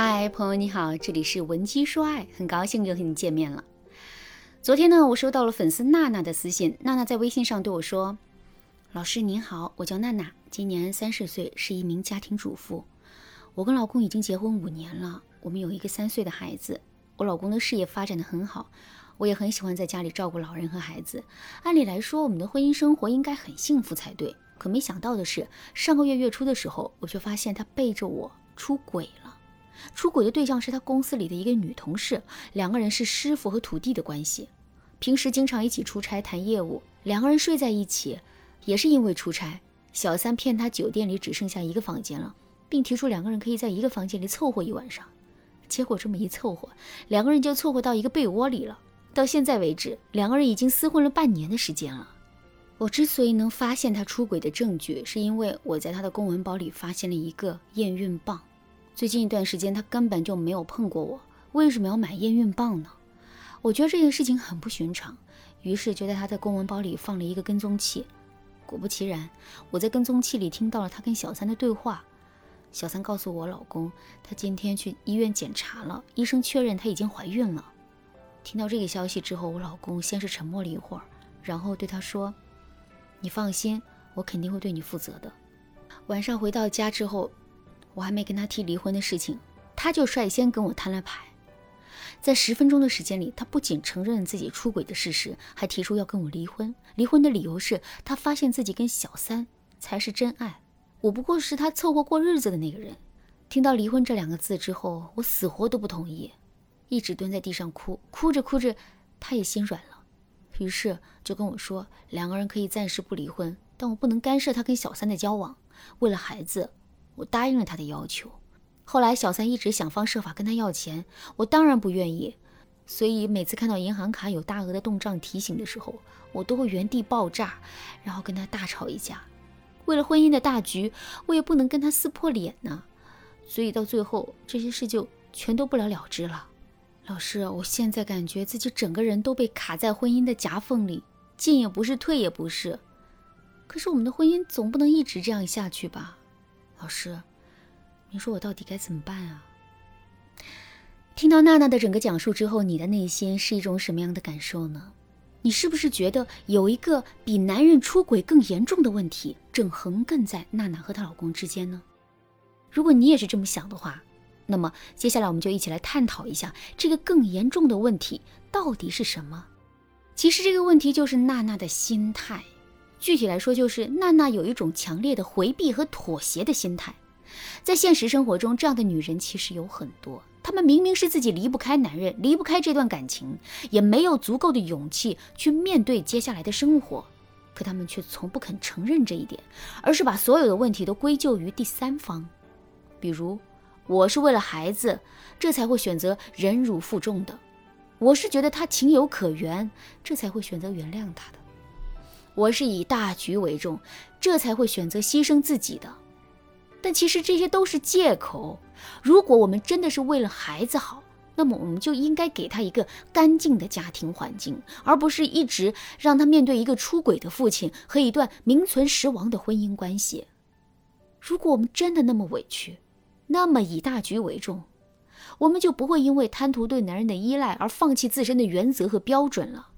嗨，朋友你好，这里是文姬说爱，很高兴又和你见面了。昨天呢，我收到了粉丝娜娜的私信，娜娜在微信上对我说：“老师您好，我叫娜娜，今年三十岁，是一名家庭主妇。我跟老公已经结婚五年了，我们有一个三岁的孩子。我老公的事业发展的很好，我也很喜欢在家里照顾老人和孩子。按理来说，我们的婚姻生活应该很幸福才对。可没想到的是，上个月月初的时候，我却发现他背着我出轨了。”出轨的对象是他公司里的一个女同事，两个人是师傅和徒弟的关系，平时经常一起出差谈业务，两个人睡在一起，也是因为出差。小三骗他酒店里只剩下一个房间了，并提出两个人可以在一个房间里凑合一晚上。结果这么一凑合，两个人就凑合到一个被窝里了。到现在为止，两个人已经厮混了半年的时间了。我之所以能发现他出轨的证据，是因为我在他的公文包里发现了一个验孕棒。最近一段时间，他根本就没有碰过我，为什么要买验孕棒呢？我觉得这件事情很不寻常，于是就在他的公文包里放了一个跟踪器。果不其然，我在跟踪器里听到了他跟小三的对话。小三告诉我老公，他今天去医院检查了，医生确认她已经怀孕了。听到这个消息之后，我老公先是沉默了一会儿，然后对他说：“你放心，我肯定会对你负责的。”晚上回到家之后。我还没跟他提离婚的事情，他就率先跟我摊了牌。在十分钟的时间里，他不仅承认自己出轨的事实，还提出要跟我离婚。离婚的理由是他发现自己跟小三才是真爱，我不过是他凑合过日子的那个人。听到离婚这两个字之后，我死活都不同意，一直蹲在地上哭。哭着哭着，他也心软了，于是就跟我说，两个人可以暂时不离婚，但我不能干涉他跟小三的交往。为了孩子。我答应了他的要求，后来小三一直想方设法跟他要钱，我当然不愿意，所以每次看到银行卡有大额的动账提醒的时候，我都会原地爆炸，然后跟他大吵一架。为了婚姻的大局，我也不能跟他撕破脸呢，所以到最后这些事就全都不了了之了。老师，我现在感觉自己整个人都被卡在婚姻的夹缝里，进也不是，退也不是。可是我们的婚姻总不能一直这样下去吧？老师，你说我到底该怎么办啊？听到娜娜的整个讲述之后，你的内心是一种什么样的感受呢？你是不是觉得有一个比男人出轨更严重的问题正横亘在娜娜和她老公之间呢？如果你也是这么想的话，那么接下来我们就一起来探讨一下这个更严重的问题到底是什么。其实这个问题就是娜娜的心态。具体来说，就是娜娜有一种强烈的回避和妥协的心态。在现实生活中，这样的女人其实有很多。她们明明是自己离不开男人，离不开这段感情，也没有足够的勇气去面对接下来的生活，可她们却从不肯承认这一点，而是把所有的问题都归咎于第三方。比如，我是为了孩子，这才会选择忍辱负重的；我是觉得他情有可原，这才会选择原谅他的。我是以大局为重，这才会选择牺牲自己的。但其实这些都是借口。如果我们真的是为了孩子好，那么我们就应该给他一个干净的家庭环境，而不是一直让他面对一个出轨的父亲和一段名存实亡的婚姻关系。如果我们真的那么委屈，那么以大局为重，我们就不会因为贪图对男人的依赖而放弃自身的原则和标准了。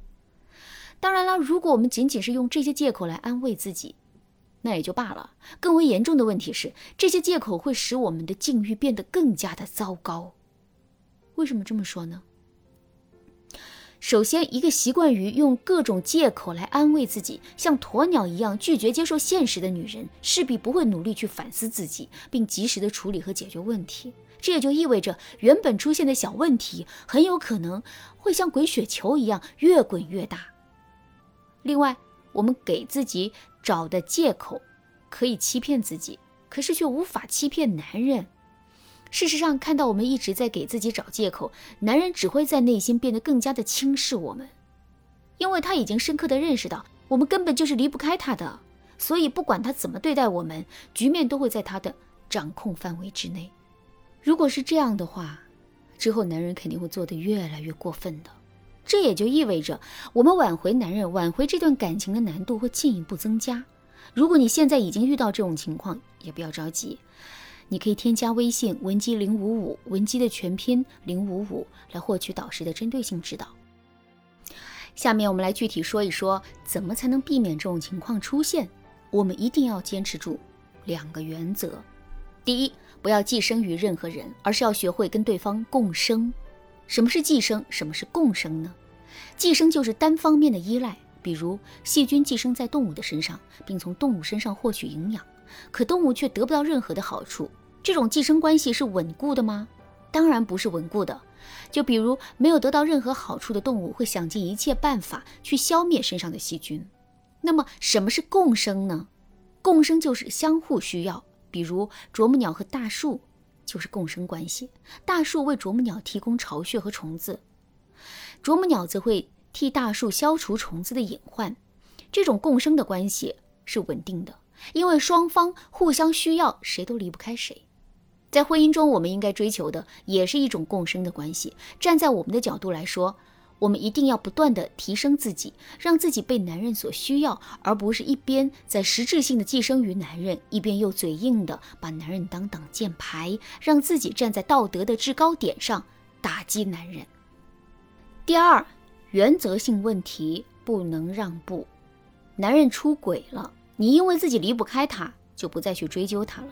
当然了，如果我们仅仅是用这些借口来安慰自己，那也就罢了。更为严重的问题是，这些借口会使我们的境遇变得更加的糟糕。为什么这么说呢？首先，一个习惯于用各种借口来安慰自己，像鸵鸟一样拒绝接受现实的女人，势必不会努力去反思自己，并及时的处理和解决问题。这也就意味着，原本出现的小问题，很有可能会像滚雪球一样越滚越大。另外，我们给自己找的借口可以欺骗自己，可是却无法欺骗男人。事实上，看到我们一直在给自己找借口，男人只会在内心变得更加的轻视我们，因为他已经深刻的认识到我们根本就是离不开他的，所以不管他怎么对待我们，局面都会在他的掌控范围之内。如果是这样的话，之后男人肯定会做得越来越过分的。这也就意味着，我们挽回男人、挽回这段感情的难度会进一步增加。如果你现在已经遇到这种情况，也不要着急，你可以添加微信文姬零五五，文姬的全拼零五五，来获取导师的针对性指导。下面我们来具体说一说，怎么才能避免这种情况出现。我们一定要坚持住两个原则：第一，不要寄生于任何人，而是要学会跟对方共生。什么是寄生？什么是共生呢？寄生就是单方面的依赖，比如细菌寄生在动物的身上，并从动物身上获取营养，可动物却得不到任何的好处。这种寄生关系是稳固的吗？当然不是稳固的。就比如没有得到任何好处的动物，会想尽一切办法去消灭身上的细菌。那么什么是共生呢？共生就是相互需要。比如啄木鸟和大树就是共生关系，大树为啄木鸟提供巢穴和虫子，啄木鸟则会替大树消除虫子的隐患。这种共生的关系是稳定的，因为双方互相需要，谁都离不开谁。在婚姻中，我们应该追求的也是一种共生的关系。站在我们的角度来说，我们一定要不断的提升自己，让自己被男人所需要，而不是一边在实质性的寄生于男人，一边又嘴硬的把男人当挡箭牌，让自己站在道德的制高点上打击男人。第二，原则性问题不能让步。男人出轨了，你因为自己离不开他，就不再去追究他了。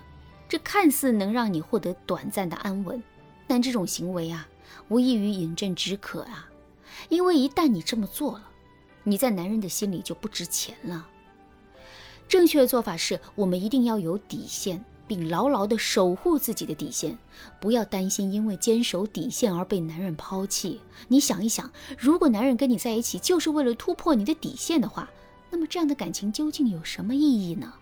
这看似能让你获得短暂的安稳，但这种行为啊，无异于饮鸩止渴啊！因为一旦你这么做了，你在男人的心里就不值钱了。正确的做法是我们一定要有底线，并牢牢地守护自己的底线，不要担心因为坚守底线而被男人抛弃。你想一想，如果男人跟你在一起就是为了突破你的底线的话，那么这样的感情究竟有什么意义呢？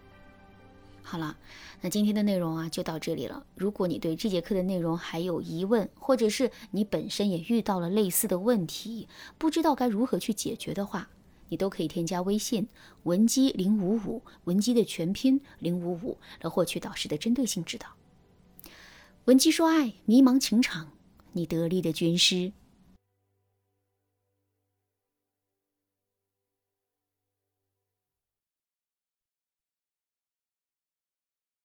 好了。那今天的内容啊就到这里了。如果你对这节课的内容还有疑问，或者是你本身也遇到了类似的问题，不知道该如何去解决的话，你都可以添加微信文姬零五五，文姬的全拼零五五，来获取导师的针对性指导。文姬说爱，迷茫情场，你得力的军师。